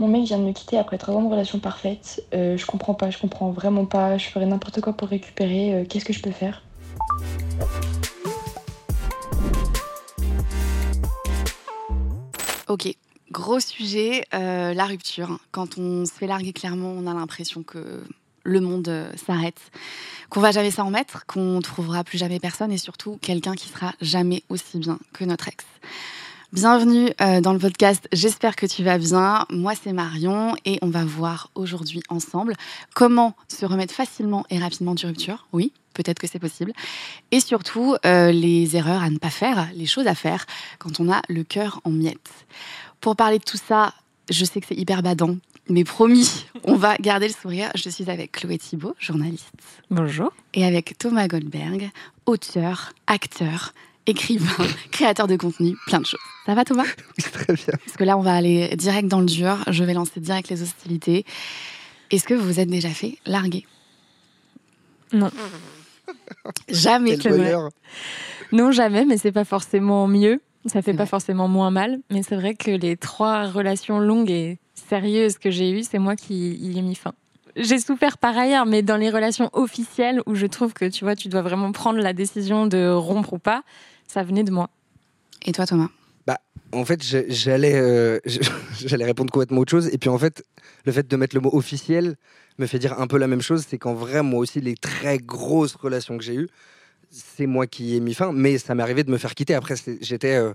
Mon mec vient de me quitter après trois ans de relation parfaite. Euh, je comprends pas, je comprends vraiment pas. Je ferais n'importe quoi pour récupérer. Euh, Qu'est-ce que je peux faire? Ok, gros sujet, euh, la rupture. Quand on se fait larguer, clairement, on a l'impression que le monde s'arrête, qu'on va jamais s'en remettre, qu'on trouvera plus jamais personne et surtout quelqu'un qui sera jamais aussi bien que notre ex. Bienvenue euh, dans le podcast, j'espère que tu vas bien. Moi c'est Marion et on va voir aujourd'hui ensemble comment se remettre facilement et rapidement du rupture. Oui, peut-être que c'est possible. Et surtout euh, les erreurs à ne pas faire, les choses à faire quand on a le cœur en miettes. Pour parler de tout ça, je sais que c'est hyper badant, mais promis, on va garder le sourire. Je suis avec Chloé Thibault, journaliste. Bonjour. Et avec Thomas Goldberg, auteur, acteur, écrivain, créateur de contenu, plein de choses. Ça va Thomas Très bien. Parce que là, on va aller direct dans le dur. Je vais lancer direct les hostilités. Est-ce que vous vous êtes déjà fait larguer? Non. Jamais. Bonheur. Non, jamais, mais c'est pas forcément mieux. Ça fait pas vrai. forcément moins mal. Mais c'est vrai que les trois relations longues et sérieuses que j'ai eues, c'est moi qui y ai mis fin. J'ai souffert par ailleurs, mais dans les relations officielles où je trouve que tu vois, tu dois vraiment prendre la décision de rompre ou pas, ça venait de moi. Et toi Thomas? En fait, j'allais euh, j'allais répondre complètement autre chose. Et puis en fait, le fait de mettre le mot officiel me fait dire un peu la même chose. C'est qu'en vrai, moi aussi, les très grosses relations que j'ai eues, c'est moi qui ai mis fin. Mais ça m'est arrivé de me faire quitter. Après, j'étais. euh,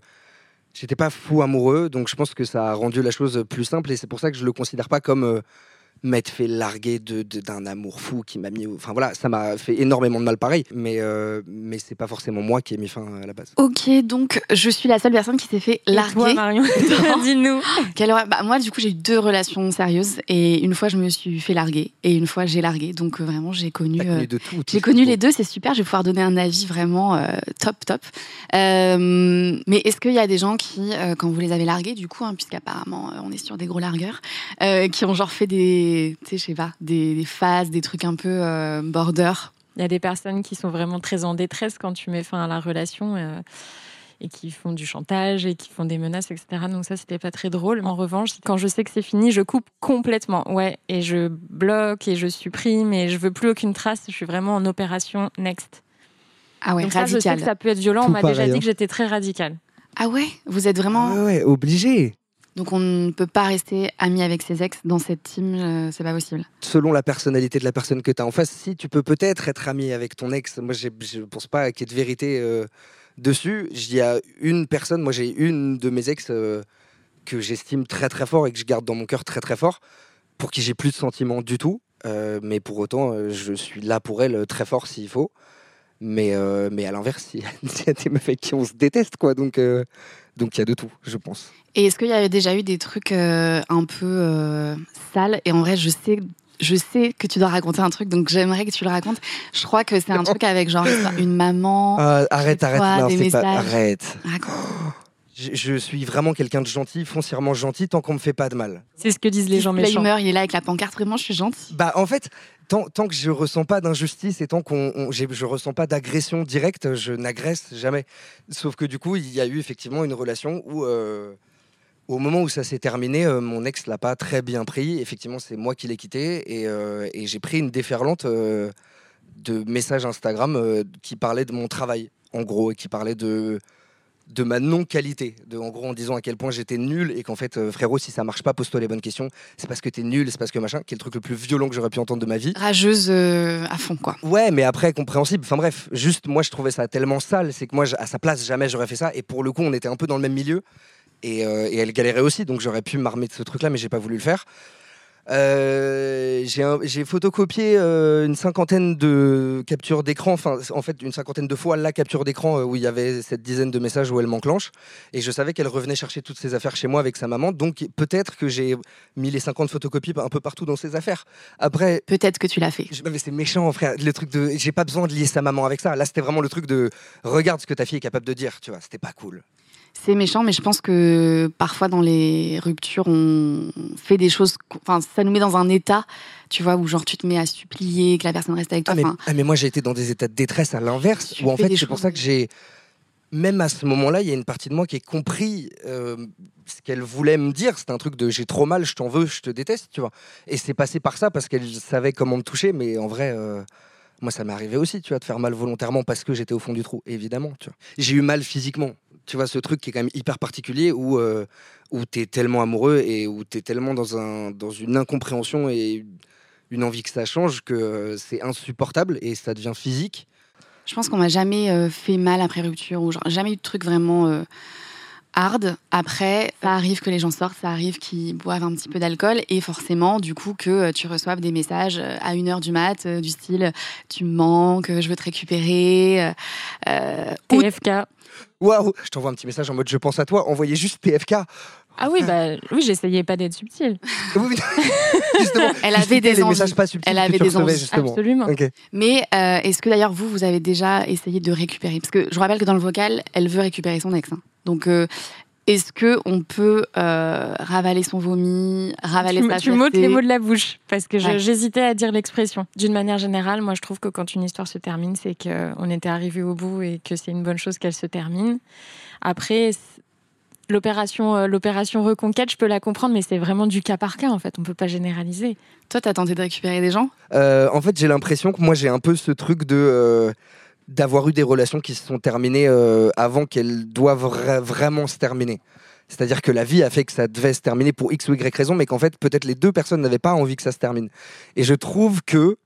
J'étais pas fou amoureux, donc je pense que ça a rendu la chose plus simple et c'est pour ça que je le considère pas comme euh, m'être fait larguer de- de- d'un amour fou qui m'a mis. Enfin voilà, ça m'a fait énormément de mal pareil, mais, euh, mais c'est pas forcément moi qui ai mis fin à la base. Ok, donc je suis la seule personne qui s'est fait larguer. toi, Marion, dis-nous. Quelle. Bah, moi, du coup, j'ai eu deux relations sérieuses et une fois, je me suis fait larguer et une fois, j'ai largué. Donc, euh, vraiment, j'ai connu. Euh, connu de tout. tout J'ai connu les deux, c'est super. Je vais pouvoir donner un avis vraiment euh, top, top. Euh, mais est-ce qu'il y a des gens qui, euh, quand vous les avez largués, du coup, hein, puisqu'apparemment euh, on est sur des gros largueurs, euh, qui ont genre fait des, tu sais, je sais pas, des, des phases, des trucs un peu euh, border Il y a des personnes qui sont vraiment très en détresse quand tu mets fin à la relation euh, et qui font du chantage et qui font des menaces, etc. Donc ça, c'était pas très drôle. En revanche, quand je sais que c'est fini, je coupe complètement. Ouais, et je bloque et je supprime et je veux plus aucune trace. Je suis vraiment en opération next. Ah ouais, Donc ça, je sais radical. que ça peut être violent. On m'a déjà dit que j'étais très radicale. Ah ouais, vous êtes vraiment. Ouais, ouais, obligé. Donc on ne peut pas rester ami avec ses ex dans cette team, euh, c'est pas possible. Selon la personnalité de la personne que tu as en face, si tu peux peut-être être ami avec ton ex, moi je pense pas qu'il y ait de vérité euh, dessus. Il y a une personne, moi j'ai une de mes ex euh, que j'estime très très fort et que je garde dans mon cœur très très fort, pour qui j'ai plus de sentiments du tout. Mais pour autant, je suis là pour elle très fort s'il faut. Mais, mais à l'inverse, il y, a- des meufs avec qui on se déteste, quoi. Donc donc il y a de tout, je pense. Et est-ce qu'il y avait déjà eu des trucs euh, un peu euh, sales? Et en vrai, je sais, je sais que tu dois raconter un truc, donc j'aimerais que tu le racontes. Je crois que c'est un truc avec genre une maman. Ah, arrête, arrête, non, des pas. Arrête. Raconte. Je, je suis vraiment quelqu'un de gentil, foncièrement gentil, tant qu'on me fait pas de mal. C'est ce que disent les gens Là, méchants. il meurt, il est là avec la pancarte. Vraiment, je suis gentille. Bah en fait, tant, tant que je ressens pas d'injustice et tant qu'on je ressens pas d'agression directe, je n'agresse jamais. Sauf que du coup, il y a eu effectivement une relation où, euh, au moment où ça s'est terminé, euh, mon ex l'a pas très bien pris. Effectivement, c'est moi qui l'ai quitté et, euh, et j'ai pris une déferlante euh, de messages Instagram euh, qui parlaient de mon travail, en gros, et qui parlaient de de ma non-qualité, de en gros en disant à quel point j'étais nul et qu'en fait euh, frérot si ça marche pas pose-toi les bonnes questions, c'est parce que t'es nul, c'est parce que machin, qui est le truc le plus violent que j'aurais pu entendre de ma vie. Rageuse euh, à fond, quoi. Ouais, mais après compréhensible. Enfin bref, juste moi je trouvais ça tellement sale, c'est que moi à sa place jamais j'aurais fait ça. Et pour le coup, on était un peu dans le même milieu et, euh, et elle galérait aussi, donc j'aurais pu m'armer de ce truc-là, mais j'ai pas voulu le faire. Euh, j'ai photocopié euh, une cinquantaine de captures d'écran, enfin en fait une cinquantaine de fois la capture d'écran euh, où il y avait cette dizaine de messages où elle m'enclenche et je savais qu'elle revenait chercher toutes ses affaires chez moi avec sa maman donc peut-être que j'ai mis les 50 photocopies un peu partout dans ses affaires. Après Peut-être que tu l'as fait. je- mais c'est méchant, frère. Le truc de. J'ai pas besoin de lier sa maman avec ça. Là, c'était vraiment le truc de. Regarde ce que ta fille est capable de dire, tu vois. C'était pas cool. C'est méchant, mais je pense que parfois dans les ruptures, on fait des choses. Enfin, ça nous met dans un état, tu vois, où genre tu te mets à supplier que la personne reste avec toi. Ah mais, ah, mais moi, j'ai été dans des états de détresse à l'inverse. Où en fait, c'est pour ça que j'ai. même à ce moment-là, il y a une partie de moi qui a compris euh, ce qu'elle voulait me dire. C'était un truc de j'ai trop mal, je t'en veux, je te déteste, tu vois. Et c'est passé par ça parce qu'elle savait comment me toucher, mais en vrai. euh, moi, ça m'est arrivé aussi, tu vois, de faire mal volontairement parce que j'étais au fond du trou, évidemment. Tu vois. J'ai eu mal physiquement. Tu vois, ce truc qui est quand même hyper particulier où, euh, où tu es tellement amoureux et où tu es tellement dans, un, dans une incompréhension et une envie que ça change que euh, c'est insupportable et ça devient physique. Je pense qu'on m'a jamais euh, fait mal après rupture ou jamais eu de truc vraiment euh, hard. Après, ça arrive que les gens sortent, ça arrive qu'ils boivent un petit peu d'alcool et forcément, du coup, que euh, tu reçoives des messages euh, à 1h du mat euh, du style tu me manques, je veux te récupérer. euh, TFK. Waouh Je t'envoie un petit message en mode je pense à toi, envoyez juste PFK. Ah oui, bah oui, j'essayais pas d'être subtile. Justement. Elle avait des les envies. messages pas subtils Elle avait des envies, justement. Absolument. Mais euh, est-ce que d'ailleurs vous, vous avez déjà essayé de récupérer? Parce que je vous rappelle que dans le vocal, elle veut récupérer son ex. hein. Donc euh, est-ce que on peut euh, ravaler son vomi, ravaler tu, sa me- tu m'ôtes les mots de la bouche parce que Ouais. j'hésitais à dire l'expression. D'une manière générale, moi je trouve que quand une histoire se termine, c'est qu'on était arrivé au bout et que c'est une bonne chose qu'elle se termine. Après, l'opération euh, l'opération reconquête, je peux la comprendre, mais c'est vraiment du cas par cas en fait. On peut pas généraliser. Toi, t'as tenté de récupérer des gens? Euh, en fait, j'ai l'impression que moi, j'ai un peu ce truc de euh, d'avoir eu des relations qui se sont terminées euh, avant qu'elles doivent vra- vraiment se terminer. C'est-à-dire que la vie a fait que ça devait se terminer pour X ou Y raison, mais qu'en fait, peut-être les deux personnes n'avaient pas envie que ça se termine. Et je trouve que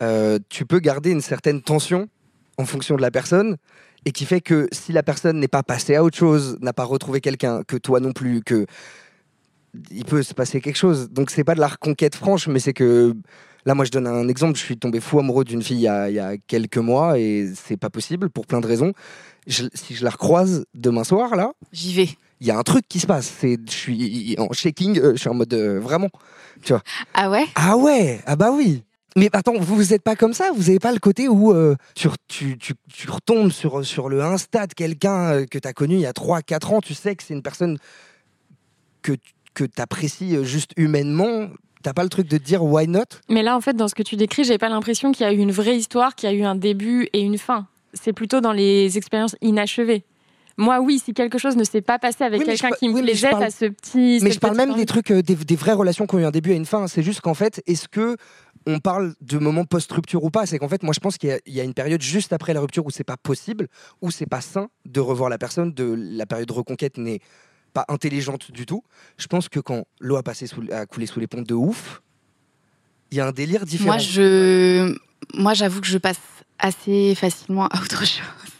euh, tu peux garder une certaine tension en fonction de la personne, et qui fait que si la personne n'est pas passée à autre chose, n'a pas retrouvé quelqu'un, que toi non plus, que il peut se passer quelque chose. Donc c'est pas de la reconquête franche, mais c'est que là, moi, je donne un exemple. Je suis tombé fou amoureux d'une fille il y, a, il y a quelques mois, et c'est pas possible pour plein de raisons. Je- si je la recroise demain soir, là, J'y vais. il y a un truc qui se passe. C'est, je suis en shaking, euh, je suis en mode euh, vraiment. Ah ouais? Ah ouais, ah bah oui. Mais attends, vous vous êtes pas comme ça? Vous avez pas le côté où euh, tu, re- tu, tu, tu retombes sur, sur le Insta de quelqu'un que tu as connu il y a 3-4 ans, tu sais que c'est une personne que, que tu apprécies juste humainement T'as pas le truc de dire why not? Mais là, en fait, dans ce que tu décris, j'ai pas l'impression qu'il y a eu une vraie histoire, qu'il y a eu un début et une fin. C'est plutôt dans les expériences inachevées. Moi, oui, si quelque chose ne s'est pas passé avec Oui, quelqu'un qui me oui, plaisait, parle- t'as ce petit. Mais je parle même des trucs, euh, des, des vraies relations qui ont eu un début et une fin. C'est juste qu'en fait, est-ce que on parle de moment post-rupture ou pas? C'est qu'en fait, moi, je pense qu'il y a- il y, a une période juste après la rupture où c'est pas possible, où c'est pas sain de revoir la personne. De la période de reconquête n'est pas intelligente du tout. Je pense que quand l'eau a passé sous, a coulé sous les ponts de ouf, il y a un délire différent. Moi, je, moi, j'avoue que je passe assez facilement à autre chose.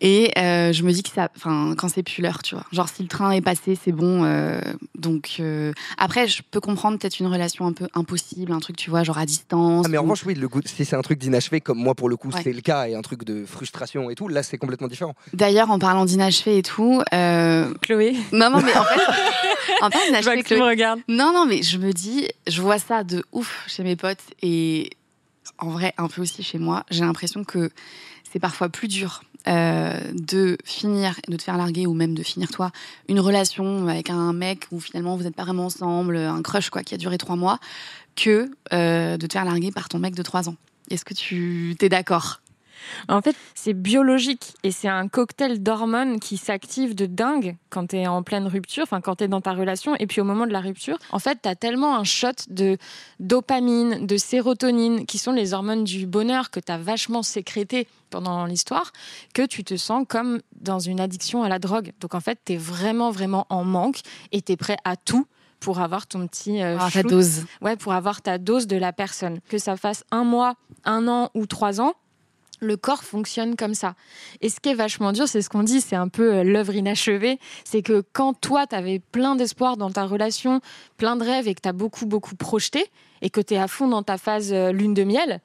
Et euh, je me dis que ça, enfin, quand c'est plus l'heure, tu vois. Genre, si le train est passé, c'est bon. euh, donc, euh, après, je peux comprendre peut-être une relation un peu impossible, un truc, tu vois, genre à distance. Ah, mais en revanche, oui, le goût, si c'est un truc d'inachevé, comme moi pour le coup, Ouais. c'est le cas, et un truc de frustration et tout, là, c'est complètement différent. D'ailleurs, en parlant d'inachevé et tout, euh, Chloé, non, non, mais en fait, en parlant je vois d'inachevé, que tu me regardes. Non, non, mais je me dis, je vois ça de ouf chez mes potes et en vrai, un peu aussi chez moi. J'ai l'impression que c'est parfois plus dur euh, de finir, de te faire larguer ou même de finir toi une relation avec un mec où finalement vous n'êtes pas vraiment ensemble, un crush quoi, qui a duré trois mois, que euh, de te faire larguer par ton mec de trois ans. Est-ce que tu t'es d'accord? En fait, c'est biologique et c'est un cocktail d'hormones qui s'active de dingue quand tu es en pleine rupture, enfin quand tu es dans ta relation et puis au moment de la rupture. En fait, tu as tellement un shot de dopamine, de sérotonine qui sont les hormones du bonheur que tu as vachement sécrété pendant l'histoire que tu te sens comme dans une addiction à la drogue. Donc en fait, tu es vraiment vraiment en manque et tu es prêt à tout pour avoir ton petit euh, Ah, ta dose. ouais, pour avoir ta dose de la personne. Que ça fasse un mois, un an ou trois ans, le corps fonctionne comme ça. Et ce qui est vachement dur, c'est ce qu'on dit, c'est un peu euh, l'œuvre inachevée. C'est que quand toi, tu avais plein d'espoir dans ta relation, plein de rêves et que tu as beaucoup, beaucoup projeté, et que tu es à fond dans ta phase euh, lune de miel,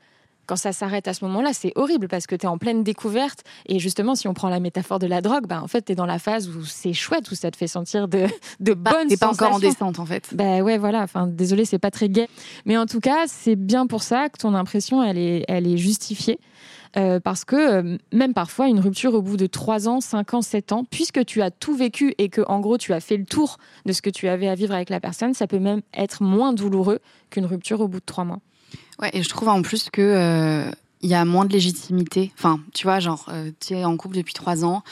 quand ça s'arrête à ce moment-là, c'est horrible parce que tu es en pleine découverte. Et justement, si on prend la métaphore de la drogue, bah, en fait, tu es dans la phase où c'est chouette, où ça te fait sentir de, de Bah, bonnes T'es pas encore en sensations. descente en fait. Ben ouais, voilà. Enfin, désolé, c'est pas très gai. Mais en tout cas, c'est bien pour ça que ton impression, elle est, elle est justifiée. Euh, parce que euh, même parfois, une rupture au bout de 3 ans, 5 ans, 7 ans, puisque tu as tout vécu et que en gros tu as fait le tour de ce que tu avais à vivre avec la personne, ça peut même être moins douloureux qu'une rupture au bout de 3 mois. Ouais, et je trouve en plus que euh, il y a moins de légitimité. Enfin, tu vois, genre, tu es en couple depuis trois ans,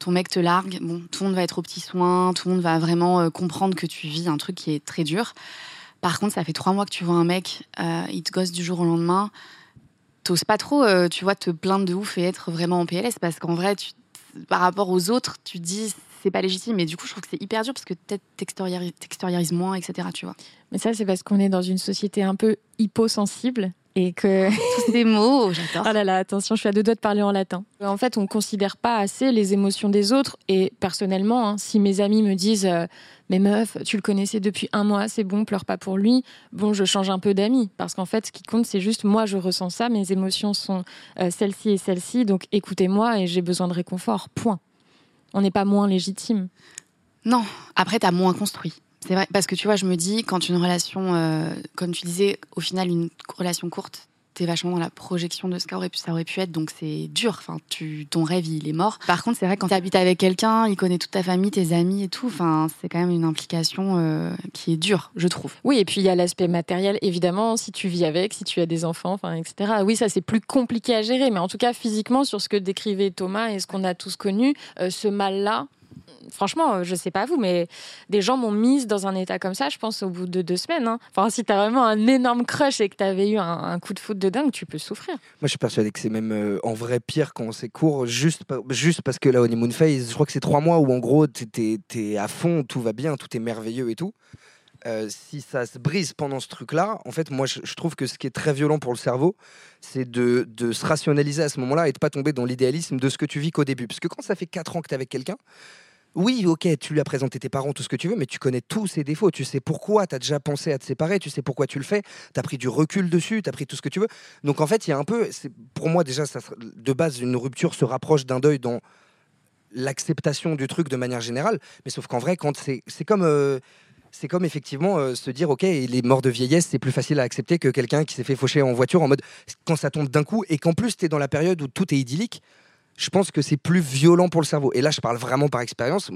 ton mec te largue, bon, tout le monde va être aux petits soins, tout le monde va vraiment comprendre que tu vis un truc qui est très dur. Par contre, ça fait trois mois que tu vois un mec, il te gosse du jour au lendemain. T'oses pas trop, tu vois, te plaindre de ouf et être vraiment en PLS parce qu'en vrai, tu, par rapport aux autres, tu dis c'est pas légitime. Mais du coup, je trouve que c'est hyper dur parce que peut-être t'extériorises moins, etc. Tu vois. Mais ça, c'est parce qu'on est dans une société un peu hyposensible et que tous ces mots, j'adore. Oh là là, attention, je suis à deux doigts de parler en latin. En fait, on considère pas assez les émotions des autres. Et personnellement, hein, si mes amis me disent euh, mais meuf, tu le connaissais depuis un mois, c'est bon, pleure pas pour lui. Bon, je change un peu d'amis parce qu'en fait, ce qui compte, c'est juste moi, je ressens ça, mes émotions sont euh, celles-ci et celles-ci, donc écoutez-moi et j'ai besoin de réconfort. Point on n'est pas moins légitime. Non, après, tu as moins construit. C'est vrai, parce que tu vois, je me dis, quand une relation, euh, comme tu disais, au final, une relation courte, t'es vachement dans la projection de ce qu'aurait pu, ça aurait pu être, donc c'est dur. Enfin, tu, ton rêve, il est mort. Par contre, c'est vrai quand tu habites avec quelqu'un, il connaît toute ta famille, tes amis et tout. Enfin, c'est quand même une implication euh, qui est dure, je trouve. Oui, et puis il y a l'aspect matériel, évidemment, si tu vis avec, si tu as des enfants, enfin, etc. Oui, ça c'est plus compliqué à gérer, mais en tout cas physiquement, sur ce que décrivait Thomas et ce qu'on a tous connu, euh, ce mal-là, franchement, euh, je sais pas vous, mais des gens m'ont mise dans un état comme ça, je pense, au bout de deux semaines. Hein. Enfin, si t'as vraiment un énorme crush et que t'avais eu un, coup de foot de dingue, tu peux souffrir. Moi, je suis persuadé que c'est même euh, en vrai pire quand c'est court, juste, juste parce que la honeymoon phase, je crois que c'est trois mois où en gros, t'es es, à fond, tout va bien, tout est merveilleux et tout. Euh, si ça se brise pendant ce truc-là, en fait, moi, je, trouve que ce qui est très violent pour le cerveau, c'est de, se rationaliser à ce moment-là et de pas tomber dans l'idéalisme de ce que tu vis qu'au début. Parce que quand ça fait quatre ans que tu es avec quelqu'un, oui, ok, tu lui as présenté tes parents, tout ce que tu veux, mais tu connais tous ses défauts. Tu sais pourquoi, tu as déjà pensé à te séparer, tu sais pourquoi tu le fais, tu as pris du recul dessus, tu as pris tout ce que tu veux. Donc en fait, il y a un peu, pour moi déjà, ça, de base, une rupture se rapproche d'un deuil dans l'acceptation du truc de manière générale. Mais sauf qu'en vrai, quand c'est comme. Euh, c'est comme effectivement euh, se dire, ok, les morts de vieillesse, c'est plus facile à accepter que quelqu'un qui s'est fait faucher en voiture en mode quand ça tombe d'un coup et qu'en plus tu es dans la période où tout est idyllique je pense que c'est plus violent pour le cerveau. Et là, je parle vraiment par expérience.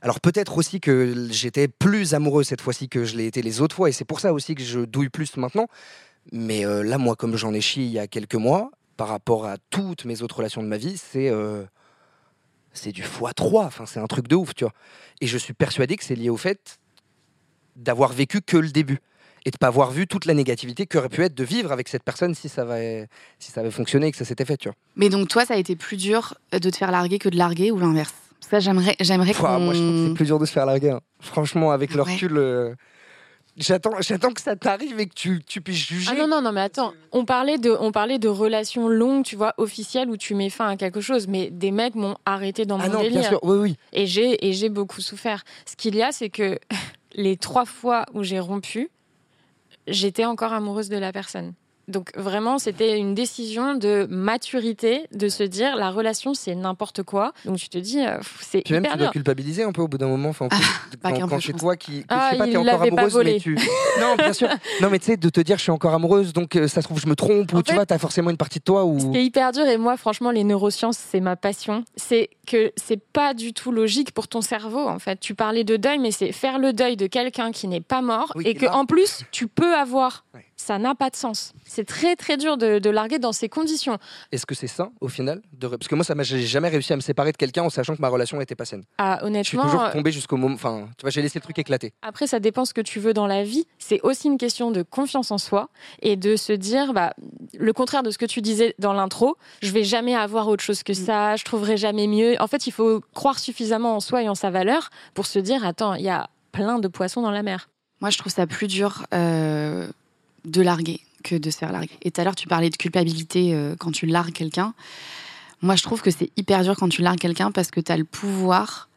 Alors peut-être aussi que j'étais plus amoureux cette fois-ci que je l'ai été les autres fois, et c'est pour ça aussi que je douille plus maintenant. Mais euh, là, moi, comme j'en ai chié il y a quelques mois, par rapport à toutes mes autres relations de ma vie, c'est euh, c'est du x3. Enfin, c'est un truc de ouf, tu vois. Et je suis persuadé que c'est lié au fait d'avoir vécu que le début et de pas avoir vu toute la négativité qu'aurait pu être de vivre avec cette personne si ça avait, si ça avait fonctionné et que ça s'était fait, tu vois. Mais donc toi, ça a été plus dur de te faire larguer que de larguer ou l'inverse? Ça, j'aimerais, j'aimerais qu'on... Moi, je trouve que c'est plus dur de se faire larguer. Hein. Franchement, avec le recul... Euh, j'attends, j'attends que ça t'arrive et que tu, tu puisses juger. Ah non, non, non, mais attends. On parlait, de, on parlait de relations longues, tu vois, officielles, où tu mets fin à quelque chose. Mais des mecs m'ont arrêté dans ah mon non, délire. Bien sûr, oui, oui. Et j'ai, et j'ai beaucoup souffert. Ce qu'il y a, c'est que les trois fois où j'ai rompu, j'étais encore amoureuse de la personne. Donc vraiment, c'était une décision de maturité, de se dire la relation c'est n'importe quoi. Donc tu te dis, euh, c'est hyper même tu dois culpabiliser un peu au bout d'un moment. Enfin, ah, quand, c'est toi qui, ah, sais pas, t'es encore amoureuse, mais tu. Non, bien sûr. Non, mais tu sais, de te dire je suis encore amoureuse, donc euh, ça se trouve je me trompe ou tu vois, t'as forcément une partie de toi ou. C'est hyper dur et moi, franchement, les neurosciences c'est ma passion. C'est que c'est pas du tout logique pour ton cerveau en fait. Tu parlais de deuil, mais c'est faire le deuil de quelqu'un qui n'est pas mort et que en plus tu peux avoir ça n'a pas de sens. C'est très très dur de, larguer dans ces conditions. Est-ce que c'est ça au final de... Parce que moi, ça j'ai jamais réussi à me séparer de quelqu'un en sachant que ma relation était pas saine. Ah, honnêtement, je suis toujours euh, tombé jusqu'au moment. Enfin, tu vois, j'ai laissé le truc éclater. Après, ça dépend ce que tu veux dans la vie. C'est aussi une question de confiance en soi et de se dire, bah, le contraire de ce que tu disais dans l'intro. Je vais jamais avoir autre chose que mm. ça. Je trouverai jamais mieux. En fait, il faut croire suffisamment en soi et en sa valeur pour se dire, attends, il y a plein de poissons dans la mer. Moi, je trouve ça plus dur. Euh, de larguer que de se faire larguer. Et tout à l'heure, tu parlais de culpabilité euh, quand tu largues quelqu'un. Moi, je trouve que c'est hyper dur quand tu largues quelqu'un parce que tu as le pouvoir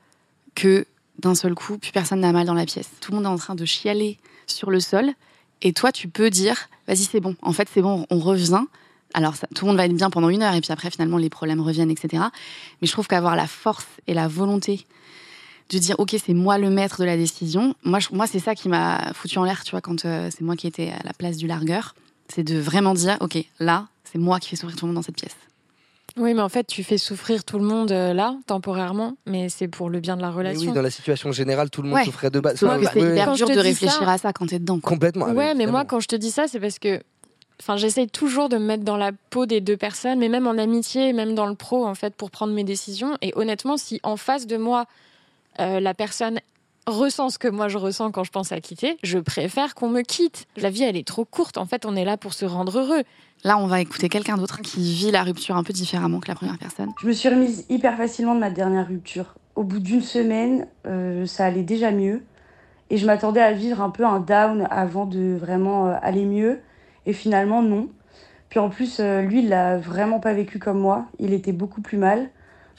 que d'un seul coup, plus personne n'a mal dans la pièce. Tout le monde est en train de chialer sur le sol. Et toi, tu peux dire, vas-y, c'est bon. En fait, c'est bon, on revient. Alors, tout le monde va être bien pendant une heure, et puis après, finalement, les problèmes reviennent, etc. Mais je trouve qu'avoir la force et la volonté de dire ok c'est moi le maître de la décision. Moi, moi c'est ça qui m'a foutu en l'air, tu vois, quand euh, c'est moi qui étais à la place du largueur, c'est de vraiment dire ok là c'est moi qui fais souffrir tout le monde dans cette pièce. Oui, mais en fait, tu fais souffrir tout le monde euh, là, temporairement, mais c'est pour le bien de la relation. oui, dans la situation générale, tout le monde souffrait de base. c'est hyper dur de réfléchir à ça quand t'es dedans. Complètement. Ouais, mais moi, quand je te dis ça, c'est parce que Enfin, j'essaye toujours de me mettre dans la peau des deux personnes, mais même en amitié, même dans le pro, en fait, pour prendre mes décisions. Et honnêtement, si en face de moi, euh, la personne ressent ce que moi je ressens quand je pense à quitter, je préfère qu'on me quitte. La vie, elle est trop courte. En fait, on est là pour se rendre heureux. Là, on va écouter quelqu'un d'autre qui vit la rupture un peu différemment que la première personne. Je me suis remise hyper facilement de ma dernière rupture. Au bout d'une semaine, euh, ça allait déjà mieux. Et je m'attendais à vivre un peu un down avant de vraiment euh, aller mieux. Et finalement, non. Puis en plus, lui, il l'a vraiment pas vécu comme moi. Il était beaucoup plus mal.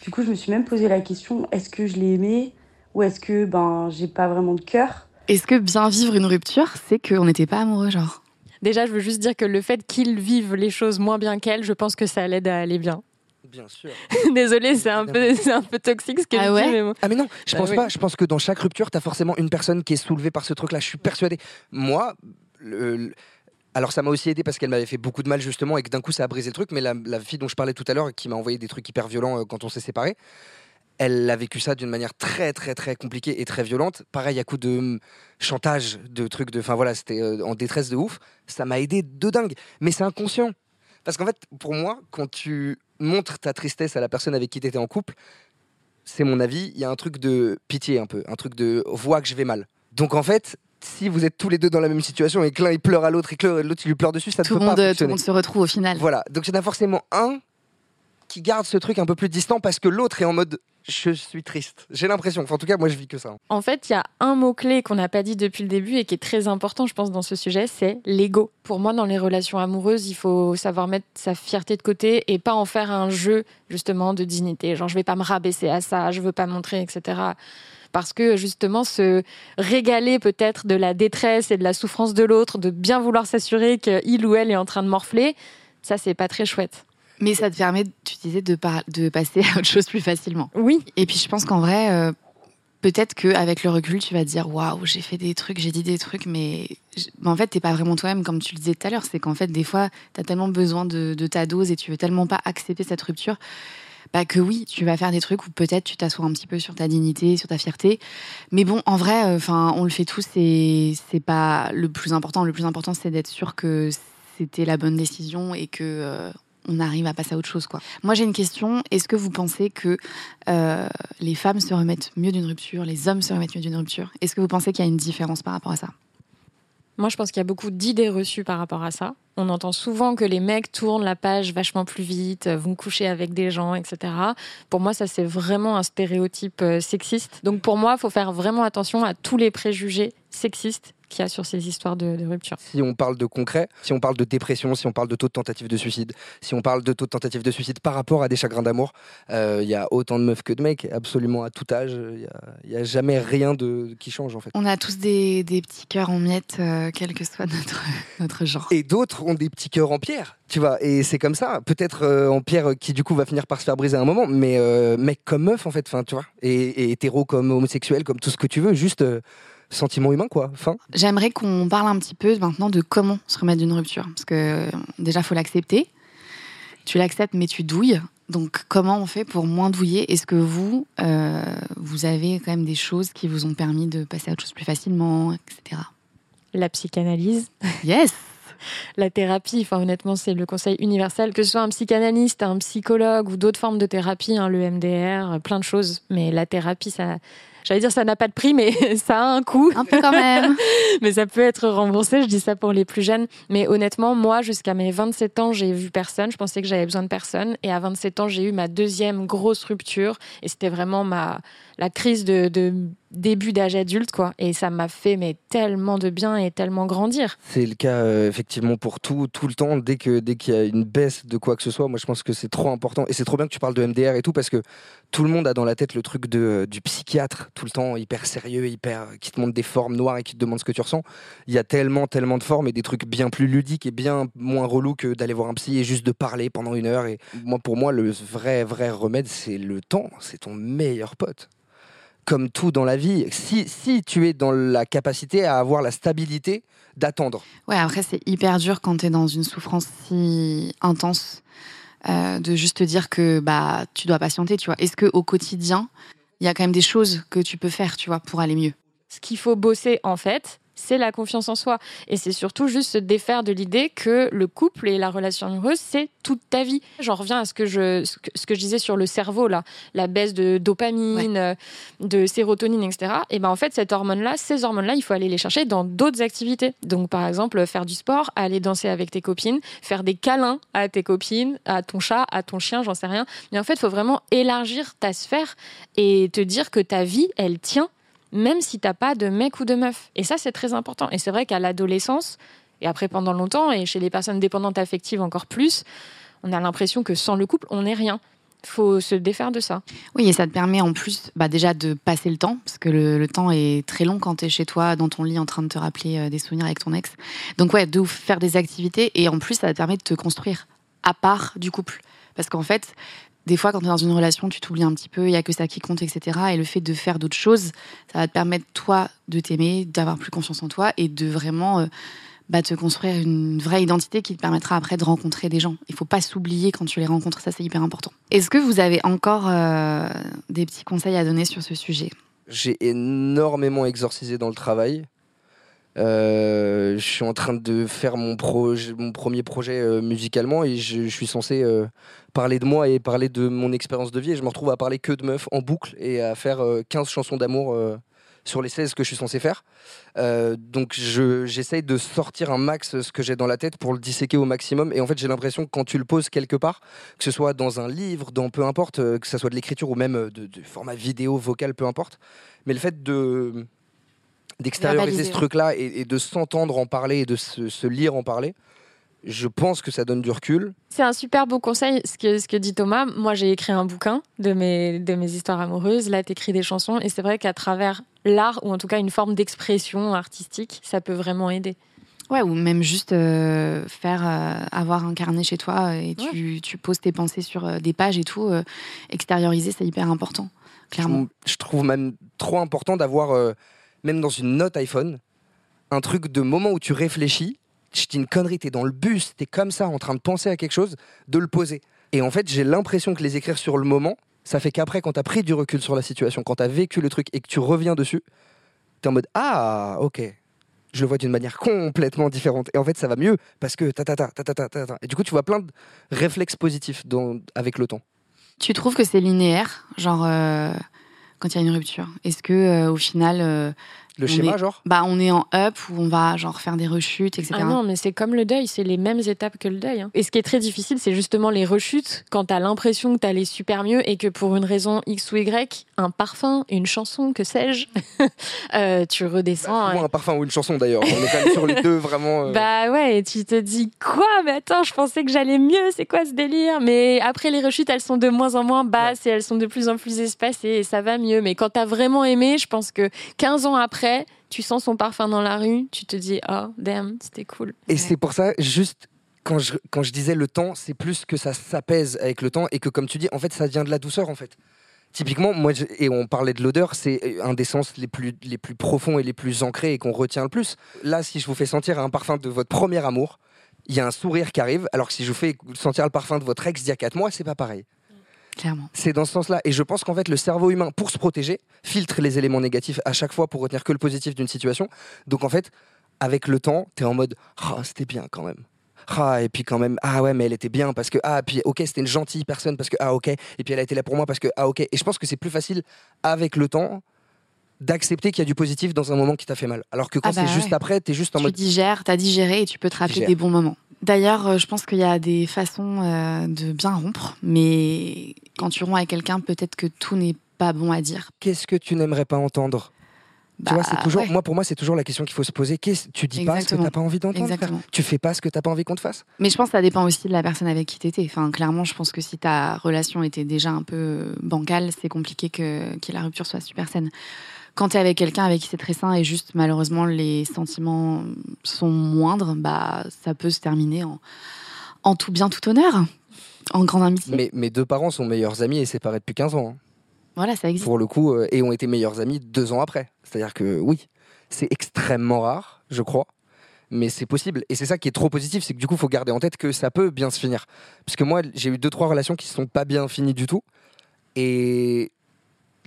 Du coup, je me suis même posé la question est-ce que je l'ai aimé? Ou est-ce que ben j'ai pas vraiment de cœur? Est-ce que bien vivre une rupture, c'est qu'on n'était pas amoureux, genre? Déjà, je veux juste dire que le fait qu'il vive les choses moins bien qu'elle, je pense que ça l'aide à aller bien. Bien sûr. Désolée, c'est un peu, c'est un peu toxique ce que Ah je ouais dis, mais bon. Ah mais non, je Bah pense oui. pas. Je pense que dans chaque rupture, t'as forcément une personne qui est soulevée par ce truc-là. Je suis persuadé. Moi, le- le- alors ça m'a aussi aidé parce qu'elle m'avait fait beaucoup de mal justement et que d'un coup ça a brisé le truc. Mais la, la fille dont je parlais tout à l'heure, qui m'a envoyé des trucs hyper violents euh, quand on s'est séparés, elle a vécu ça d'une manière très très très compliquée et très violente. Pareil à coup de hum, chantage, de trucs de, enfin voilà, c'était euh, en détresse de ouf. Ça m'a aidé de dingue. Mais c'est inconscient. Parce qu'en fait, pour moi, quand tu montres ta tristesse à la personne avec qui tu étais en couple, c'est mon avis, il y a un truc de pitié un peu, un truc de vois que je vais mal. Donc en fait, si vous êtes tous les deux dans la même situation et que l'un il pleure à l'autre et que l'autre il lui pleure dessus, ça tout ne peut monde, pas tout le monde se retrouve au final. Voilà, donc il y en a forcément un qui garde ce truc un peu plus distant parce que l'autre est en mode je suis triste. J'ai l'impression, enfin, en tout cas moi je vis que ça. hein. En fait, il y a un mot-clé qu'on n'a pas dit depuis le début et qui est très important, je pense, dans ce sujet, c'est l'ego. Pour moi, dans les relations amoureuses, il faut savoir mettre sa fierté de côté et pas en faire un jeu, justement, de dignité. Genre, je vais pas me rabaisser à ça, je veux pas montrer, etc. Parce que, justement, se régaler peut-être de la détresse et de la souffrance de l'autre, de bien vouloir s'assurer qu'il ou elle est en train de morfler, ça, c'est pas très chouette. Mais ça te permet, tu disais, de, par- de passer à autre chose plus facilement. Oui, Et puis je pense qu'en vrai, euh, peut-être qu'avec le recul, tu vas te dire waouh, j'ai fait des trucs, j'ai dit des trucs, mais en fait, t'es pas vraiment toi-même, comme tu le disais tout à l'heure. C'est qu'en fait, des fois, t'as tellement besoin de, de ta dose et tu veux tellement pas accepter cette rupture. Bah que oui, tu vas faire des trucs où peut-être tu t'assois un petit peu sur ta dignité, sur ta fierté. Mais bon, en vrai, enfin, on le fait tous et c'est pas le plus important. Le plus important, c'est d'être sûr que c'était la bonne décision et que euh, on arrive à passer à autre chose, quoi. Moi, j'ai une question. Est-ce que vous pensez que euh, les femmes se remettent mieux d'une rupture, les hommes se remettent mieux d'une rupture? Est-ce que vous pensez qu'il y a une différence par rapport à ça? Moi, je pense qu'il y a beaucoup d'idées reçues par rapport à ça. On entend souvent que les mecs tournent la page vachement plus vite, euh, vont coucher avec des gens, etc. Pour moi, ça, c'est vraiment un stéréotype euh, sexiste. Donc, pour moi, il faut faire vraiment attention à tous les préjugés sexistes qu'il y a sur ces histoires de, de rupture. Si on parle de concret, si on parle de dépression, si on parle de taux de tentative de suicide, si on parle de taux de tentative de suicide par rapport à des chagrins d'amour, euh, il y a autant de meufs que de mecs, absolument à tout âge. Il y a- jamais rien de, qui change en fait. On a tous des, des petits cœurs en miettes, euh, quel que soit notre, notre genre. Et d'autres ont des petits cœurs en pierre, tu vois. Et c'est comme ça. Peut-être euh, en pierre qui du coup va finir par se faire briser à un moment, mais euh, mec comme meuf en fait, fin, tu vois. Et, et hétéro comme homosexuel, comme tout ce que tu veux, juste euh, sentiment humain quoi. Fin. J'aimerais qu'on parle un petit peu maintenant de comment se remettre d'une rupture. Parce que déjà, faut l'accepter. Tu l'acceptes, mais tu douilles. Donc, comment on fait pour moins douiller? Est-ce que vous, euh, vous avez quand même des choses qui vous ont permis de passer à autre chose plus facilement, etc. La psychanalyse, Yes la thérapie, enfin honnêtement, c'est le conseil universel. Que ce soit un psychanalyste, un psychologue ou d'autres formes de thérapie, hein, le MDR, plein de choses. Mais la thérapie, ça, j'allais dire ça n'a pas de prix, mais ça a un coût. Un peu quand même. mais ça peut être remboursé. Je dis ça pour les plus jeunes. Mais honnêtement, moi, jusqu'à mes 27 ans, j'ai vu personne. Je pensais que j'avais besoin de personne. Et à 27 ans, j'ai eu ma deuxième grosse rupture. Et c'était vraiment ma la crise de, début d'âge adulte, quoi. Et ça m'a fait mais tellement de bien et tellement grandir. C'est le cas euh, effectivement pour tout, tout le temps. Dès que dès qu'il y a une baisse de quoi que ce soit, moi je pense que c'est trop important. Et c'est trop bien que tu parles de MDR et tout parce que tout le monde a dans la tête le truc de, euh, du psychiatre tout le temps hyper sérieux, hyper qui te montre des formes noires et qui te demande ce que tu ressens. Il y a tellement tellement de formes et des trucs bien plus ludiques et bien moins relous que d'aller voir un psy et juste de parler pendant une heure. Et moi pour moi le vrai vrai remède c'est le temps. C'est ton meilleur pote. Comme tout dans la vie, si, si tu es dans la capacité à avoir la stabilité d'attendre. Ouais, après, c'est hyper dur quand t'es dans une souffrance si intense euh, de juste te dire que bah, tu dois patienter, tu vois. Est-ce qu'au quotidien, il y a quand même des choses que tu peux faire, tu vois, pour aller mieux? Ce qu'il faut bosser, en fait, c'est la confiance en soi. Et c'est surtout juste se défaire de l'idée que le couple et la relation amoureuse, c'est toute ta vie. J'en reviens à ce que, je, ce que, je disais sur le cerveau, là, la baisse de dopamine, euh, de sérotonine, etc. Et ben en fait, cette hormone-là, ces hormones-là, il faut aller les chercher dans d'autres activités. Donc, par exemple, faire du sport, aller danser avec tes copines, faire des câlins à tes copines, à ton chat, à ton chien, j'en sais rien. Mais en fait, il faut vraiment élargir ta sphère et te dire que ta vie, elle tient même si t'as pas de mec ou de meuf. Et ça, c'est très important. Et c'est vrai qu'à l'adolescence, et après pendant longtemps, et chez les personnes dépendantes affectives encore plus, on a l'impression que sans le couple, on n'est rien. Faut se défaire de ça. Oui, et ça te permet en plus bah déjà de passer le temps, parce que le, temps est très long quand tu es chez toi, dans ton lit, en train de te rappeler euh, des souvenirs avec ton ex. Donc ouais, de faire des activités, et en plus, ça te permet de te construire à part du couple. Parce qu'en fait, des fois, quand tu es dans une relation, tu t'oublies un petit peu, il y a que ça qui compte, etc. Et le fait de faire d'autres choses, ça va te permettre, toi, de t'aimer, d'avoir plus confiance en toi et de vraiment euh, bah, te construire une vraie identité qui te permettra après de rencontrer des gens. Il faut pas s'oublier quand tu les rencontres, ça c'est hyper important. Est-ce que vous avez encore euh, des petits conseils à donner sur ce sujet? J'ai énormément exorcisé dans le travail. Euh, je suis en train de faire mon, premier projet euh, musicalement et je, suis censé euh, parler de moi et parler de mon expérience de vie. Et je me retrouve à parler que de meufs en boucle et à faire 15 chansons d'amour sur les 16 que je suis censé faire. donc j'essaye de sortir un max ce que j'ai dans la tête pour le disséquer au maximum. Et en fait, j'ai l'impression que quand tu le poses quelque part, que ce soit dans un livre, dans peu importe, que ce soit de l'écriture ou même de, de format vidéo, vocal, peu importe, mais le fait de d'extérioriser ce truc-là et, de s'entendre en parler et de se, lire en parler, je pense que ça donne du recul. C'est un super beau conseil, ce que, ce que dit Thomas. Moi, j'ai écrit un bouquin de mes, de mes histoires amoureuses. Là, tu écris des chansons. Et c'est vrai qu'à travers l'art, ou en tout cas une forme d'expression artistique, ça peut vraiment aider. Ouais, ou même juste euh, faire euh, avoir un carnet chez toi et tu, tu poses tes pensées sur euh, des pages et tout. extérioriser, c'est hyper important, clairement. Je, je, trouve même trop important d'avoir même dans une note iPhone, un truc de moment où tu réfléchis, je dis une connerie, t'es dans le bus, t'es comme ça en train de penser à quelque chose, de le poser. Et en fait, j'ai l'impression que les écrire sur le moment, ça fait qu'après, quand t'as pris du recul sur la situation, quand t'as vécu le truc et que tu reviens dessus, t'es en mode Ah, ok, je le vois d'une manière complètement différente. Et en fait, ça va mieux parce que ta ta ta ta. Et du coup, tu vois plein de réflexes positifs avec le temps. Tu trouves que c'est linéaire Genre, euh, quand il y a une rupture. Est-ce que euh, au final le schéma, genre Bah, on est en up où on va genre faire des rechutes, etc. Ah non, mais c'est comme le deuil, c'est les mêmes étapes que le deuil. Hein. Et ce qui est très difficile, c'est justement les rechutes quand t'as l'impression que t'allais super mieux et que pour une raison X ou Y, un parfum, une chanson, que sais-je, euh, tu redescends. Bah, un parfum ou une chanson d'ailleurs. On est quand même sur les deux vraiment. Euh. Bah ouais, et tu te dis quoi Mais attends, je pensais que j'allais mieux, c'est quoi ce délire? Mais après, les rechutes, elles sont de moins en moins basses et elles sont de plus en plus espacées et ça va mieux. Mais quand t'as vraiment aimé, je pense que 15 ans après, tu sens son parfum dans la rue, tu te dis oh damn, c'était cool. Et c'est pour ça, juste quand je, quand je disais le temps, c'est plus que ça s'apaise avec le temps et que comme tu dis, en fait, ça vient de la douceur en fait. Typiquement, moi, et on parlait de l'odeur, c'est un des sens les plus, les plus profonds et les plus ancrés et qu'on retient le plus. Là, si je vous fais sentir un parfum de votre premier amour, il y a un sourire qui arrive, alors que si je vous fais sentir le parfum de votre ex d'il y a 4 mois, c'est pas pareil. C'est dans ce sens-là. Et je pense qu'en fait, le cerveau humain, pour se protéger, filtre les éléments négatifs à chaque fois pour retenir que le positif d'une situation. Donc en fait, avec le temps, tu es en mode Ah, c'était bien quand même. Ah, et puis quand même, ah ouais, mais elle était bien parce que, ah, puis ok, c'était une gentille personne parce que, ah ok, et puis elle a été là pour moi parce que, ah ok. Et je pense que c'est plus facile avec le temps d'accepter qu'il y a du positif dans un moment qui t'a fait mal. Alors que quand ah c'est bah juste après, tu es juste en mode. Tu digères, t'as digéré et tu peux te rappeler des bons moments. D'ailleurs, euh, je pense qu'il y a des façons euh, de bien rompre, mais quand tu romps avec quelqu'un, peut-être que tout n'est pas bon à dire. Qu'est-ce que tu n'aimerais pas entendre? Tu vois, c'est bah, toujours, moi pour moi, c'est toujours la question qu'il faut se poser. Tu dis pas ce que t'as pas envie d'entendre. Tu fais pas ce que t'as pas envie qu'on te fasse? Mais je pense que ça dépend aussi de la personne avec qui t'étais. Enfin, clairement, je pense que si ta relation était déjà un peu bancale, c'est compliqué que, que la rupture soit super saine quand tu es avec quelqu'un avec qui c'est très sain et juste malheureusement les sentiments sont moindres, bah ça peut se terminer en, en tout bien, tout honneur, en grande amitié. Mais mes deux parents sont meilleurs amis et séparés depuis 15 ans. Hein. Voilà, ça existe. Pour le coup, euh, et ont été meilleurs amis deux ans après. C'est-à-dire que oui, c'est extrêmement rare, je crois. Mais c'est possible. Et c'est ça qui est trop positif, c'est que du coup, il faut garder en tête que ça peut bien se finir. Parce que moi, j'ai eu deux, trois relations qui ne sont pas bien finies du tout. Et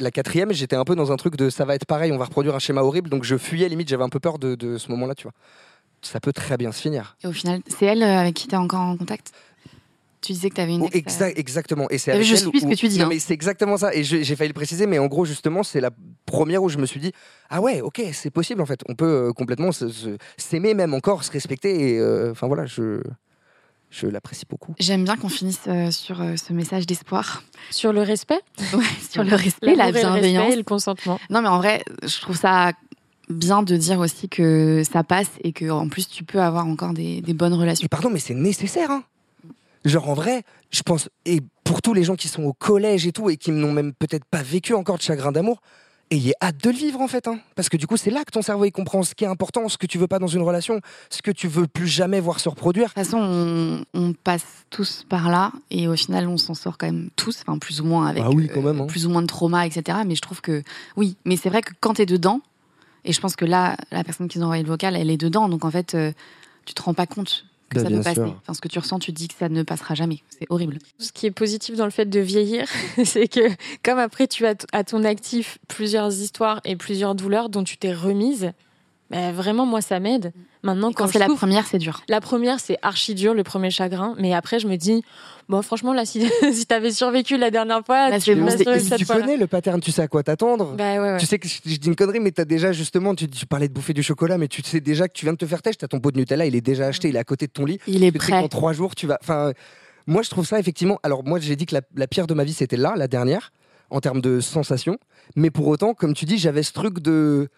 la quatrième, j'étais un peu dans un truc de ça va être pareil, on va reproduire un schéma horrible, donc je fuyais limite, j'avais un peu peur de, de ce moment-là, tu vois. Ça peut très bien se finir. Et au final, c'est elle euh, avec qui tu es encore en contact? Tu disais que tu avais une Oh, ex, euh, exact, exactement. Et c'est je suis ce que tu dis, Non, hein. mais c'est exactement ça. Et j'ai failli le préciser, mais en gros, justement, c'est la première où je me suis dit ah ouais, ok, c'est possible en fait. On peut euh, complètement s'aimer, même encore, se respecter. Et euh, enfin voilà, je je l'apprécie beaucoup. J'aime bien qu'on finisse euh, sur euh, ce message d'espoir, Sur le respect, Ouais, sur le respect, la et le respect bienveillance. et le consentement. Non, mais en vrai, je trouve ça bien de dire aussi que ça passe et que en plus tu peux avoir encore des, des bonnes relations. Et pardon, mais c'est nécessaire. Hein Genre en vrai, je pense, et pour tous les gens qui sont au collège et tout, et qui n'ont même peut-être pas vécu encore de chagrin d'amour, ayez hâte de le vivre en fait. Hein Parce que du coup, c'est là que ton cerveau il comprend ce qui est important, ce que tu veux pas dans une relation, ce que tu veux plus jamais voir se reproduire. De toute façon, on, on passe tous par là et au final, on s'en sort quand même tous, enfin plus ou moins avec Ah oui, quand euh, même, hein. plus ou moins de trauma, etc. Mais je trouve que oui, mais c'est vrai que quand tu es dedans, et je pense que là, la personne qui nous a envoyé le vocal, elle est dedans, donc en fait, euh, tu te rends pas compte que Bah, ça peut passer. Enfin, ce que tu ressens, tu te dis que ça ne passera jamais. C'est horrible. Ce qui est positif dans le fait de vieillir, c'est que comme après tu as à ton actif plusieurs histoires et plusieurs douleurs dont tu t'es remise, bah, vraiment moi ça m'aide. Maintenant Et quand quand, c'est la souffre- première, c'est dur. la première c'est archi dur le premier chagrin, mais après je me dis bon franchement là si, si t'avais survécu la dernière fois, tu bon, cette tu fois-là. connais le pattern, tu sais à quoi t'attendre. Bah ouais, ouais. Tu sais que je, je dis une connerie, mais t'as déjà justement, tu, tu parlais de bouffer du chocolat, mais tu sais déjà que tu viens de te faire têche, t'as ton pot de Nutella, il est déjà acheté, il est à côté de ton lit. Il est Tu sais prêt. qu'en trois jours, tu vas. Enfin, moi, je trouve ça effectivement. Alors, moi, j'ai dit que la, la pire de ma vie, c'était là, la dernière, en termes de sensations. Mais pour autant, comme tu dis, j'avais ce truc de.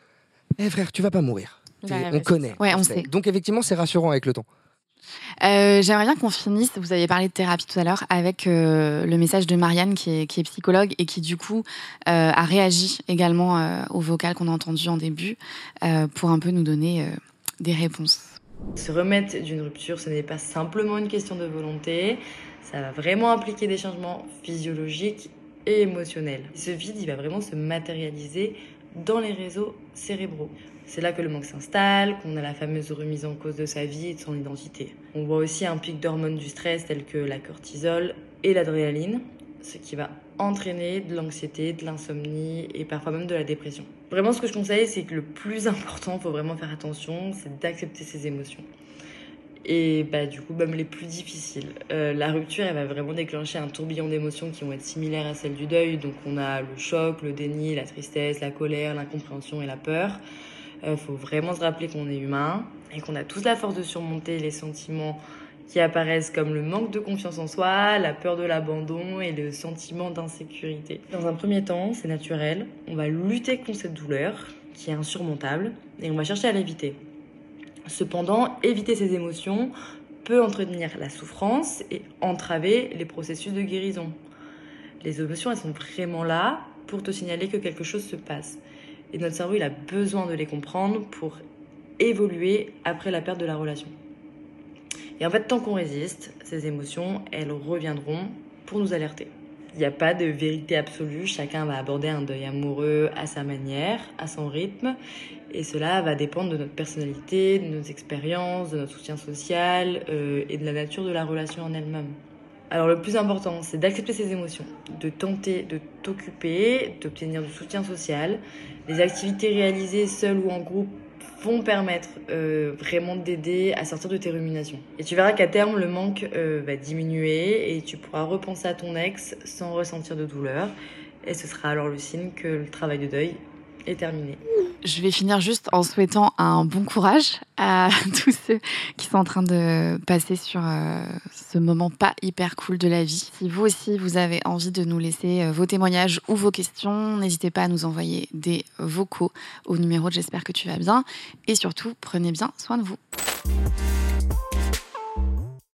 Eh frère, tu vas pas mourir. Bah, on connaît. Ouais, on sait. Donc, effectivement, c'est rassurant avec le temps. Euh, J'aimerais bien qu'on finisse, vous avez parlé de thérapie tout à l'heure, avec euh, le message de Marianne qui est, qui est psychologue et qui du coup euh, a réagi également euh, au vocal qu'on a entendu en début euh, pour un peu nous donner euh, des réponses. Se remettre d'une rupture, ce n'est pas simplement une question de volonté, ça va vraiment impliquer des changements physiologiques et émotionnels. Ce vide, il va vraiment se matérialiser dans les réseaux cérébraux. C'est là que le manque s'installe, qu'on a la fameuse remise en cause de sa vie et de son identité. On voit aussi un pic d'hormones du stress telles que la cortisol et l'adrénaline, ce qui va entraîner de l'anxiété, de l'insomnie et parfois même de la dépression. Vraiment, ce que je conseille, c'est que le plus important, faut vraiment faire attention, c'est d'accepter ses émotions. Et bah, du coup, même les plus difficiles. Euh, la rupture, elle va vraiment déclencher un tourbillon d'émotions qui vont être similaires à celles du deuil. Donc, on a le choc, le déni, la tristesse, la colère, l'incompréhension et la peur. Il faut vraiment se rappeler qu'on est humain et qu'on a tous la force de surmonter les sentiments qui apparaissent comme le manque de confiance en soi, la peur de l'abandon et le sentiment d'insécurité. Dans un premier temps, c'est naturel. On va lutter contre cette douleur qui est insurmontable et on va chercher à l'éviter. Cependant, éviter ces émotions peut entretenir la souffrance et entraver les processus de guérison. Les émotions, elles sont vraiment là pour te signaler que quelque chose se passe. Et notre cerveau, il a besoin de les comprendre pour évoluer après la perte de la relation. Et en fait, tant qu'on résiste, ces émotions, elles reviendront pour nous alerter. Il n'y a pas de vérité absolue, chacun va aborder un deuil amoureux à sa manière, à son rythme, et cela va dépendre de notre personnalité, de nos expériences, de notre soutien social euh, et de la nature de la relation en elle-même. Alors le plus important, c'est d'accepter ses émotions, de tenter de t'occuper, d'obtenir du soutien social. Les activités réalisées seules ou en groupe vont permettre euh, vraiment d'aider à sortir de tes ruminations. Et tu verras qu'à terme, le manque euh, va diminuer et tu pourras repenser à ton ex sans ressentir de douleur. Et ce sera alors le signe que le travail de deuil Je vais finir juste en souhaitant un bon courage à tous ceux qui sont en train de passer sur euh, ce moment pas hyper cool de la vie. Si vous aussi vous avez envie de nous laisser euh, vos témoignages ou vos questions, n'hésitez pas à nous envoyer des vocaux au numéro de J'espère que tu vas bien. Et surtout, prenez bien soin de vous.